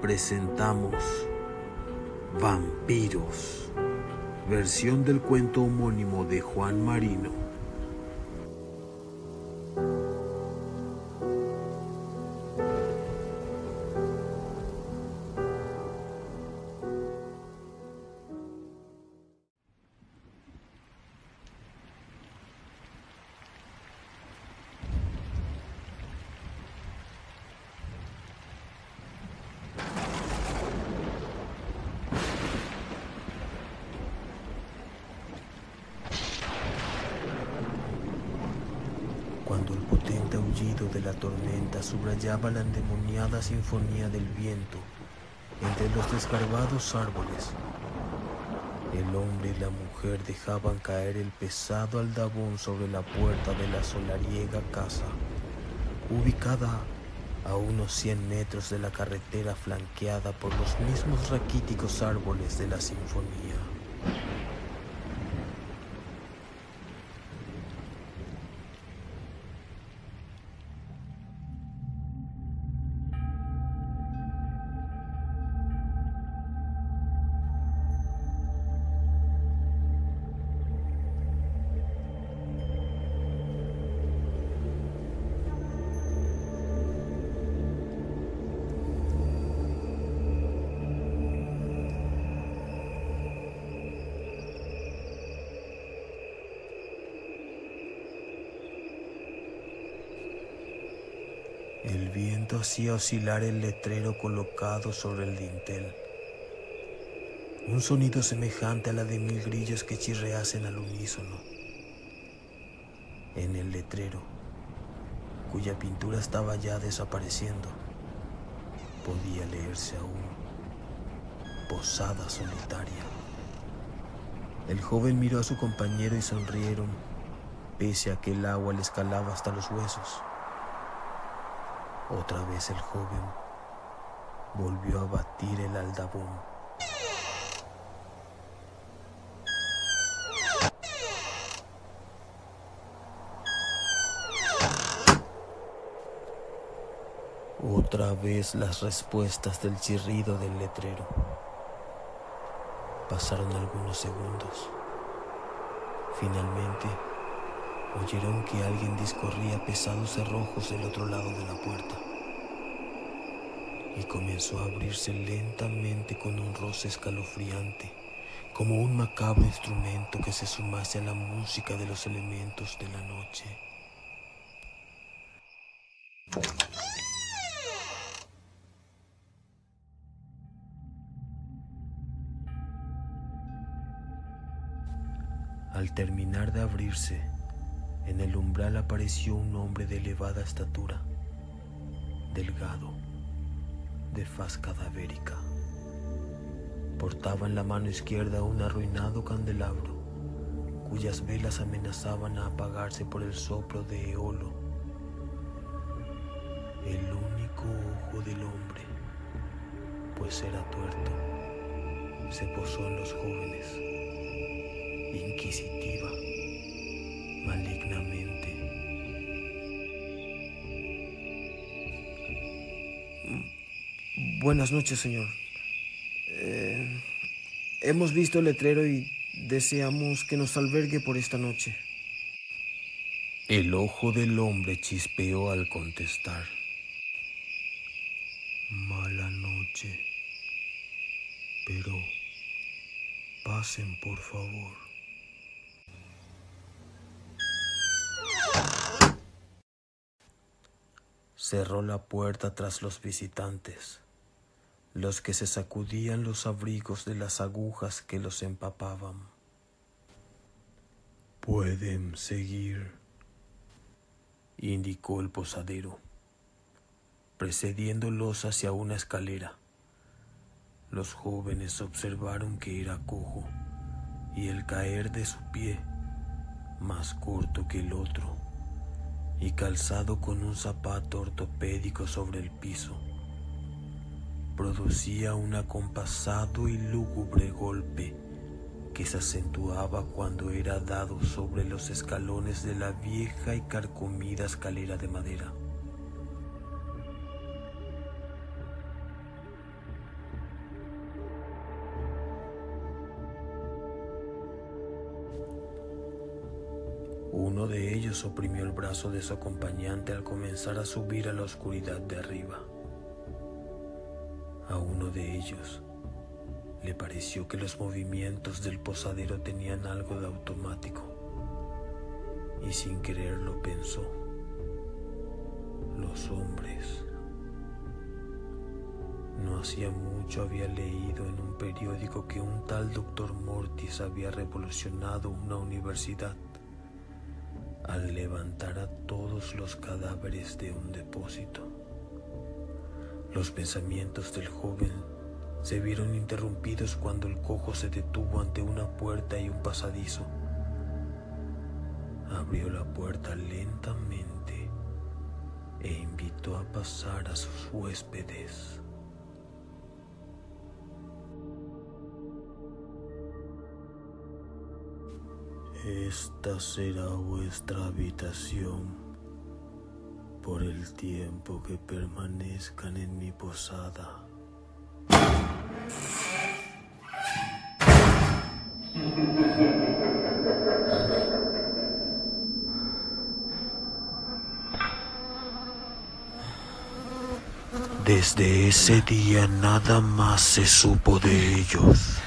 presentamos Vampiros, versión del cuento homónimo de Juan Marino. Cuando el potente aullido de la tormenta subrayaba la endemoniada sinfonía del viento entre los desgarbados árboles. El hombre y la mujer dejaban caer el pesado aldabón sobre la puerta de la solariega casa, ubicada a unos 100 metros de la carretera flanqueada por los mismos raquíticos árboles de la sinfonía. El viento hacía oscilar el letrero colocado sobre el dintel. Un sonido semejante a la de mil grillos que chirreasen al unísono. En el letrero, cuya pintura estaba ya desapareciendo, podía leerse aún Posada Solitaria. El joven miró a su compañero y sonrieron, pese a que el agua le escalaba hasta los huesos. Otra vez el joven volvió a batir el aldabón. Otra vez las respuestas del chirrido del letrero. Pasaron algunos segundos. Finalmente, oyeron que alguien discorría pesados cerrojos del otro lado de la puerta. Y comenzó a abrirse lentamente con un roce escalofriante, como un macabro instrumento que se sumase a la música de los elementos de la noche. Al terminar de abrirse, en el umbral apareció un hombre de elevada estatura, delgado, de faz cadavérica. Portaba en la mano izquierda un arruinado candelabro, cuyas velas amenazaban a apagarse por el soplo de Eolo. El único ojo del hombre, pues era tuerto, se posó en los jóvenes, inquisitiva malignamente. Buenas noches, señor. Eh, hemos visto el letrero y deseamos que nos albergue por esta noche. El ojo del hombre chispeó al contestar. Mala noche. Pero pasen, por favor. Cerró la puerta tras los visitantes, los que se sacudían los abrigos de las agujas que los empapaban. Pueden seguir, indicó el posadero, precediéndolos hacia una escalera. Los jóvenes observaron que era cojo y el caer de su pie, más corto que el otro, y calzado con un zapato ortopédico sobre el piso, producía un acompasado y lúgubre golpe que se acentuaba cuando era dado sobre los escalones de la vieja y carcomida escalera de madera. Uno de ellos oprimió el brazo de su acompañante al comenzar a subir a la oscuridad de arriba. A uno de ellos le pareció que los movimientos del posadero tenían algo de automático y sin quererlo pensó, los hombres. No hacía mucho había leído en un periódico que un tal doctor Mortis había revolucionado una universidad al levantar a todos los cadáveres de un depósito. Los pensamientos del joven se vieron interrumpidos cuando el cojo se detuvo ante una puerta y un pasadizo. Abrió la puerta lentamente e invitó a pasar a sus huéspedes. Esta será vuestra habitación por el tiempo que permanezcan en mi posada. Desde ese día nada más se supo de ellos.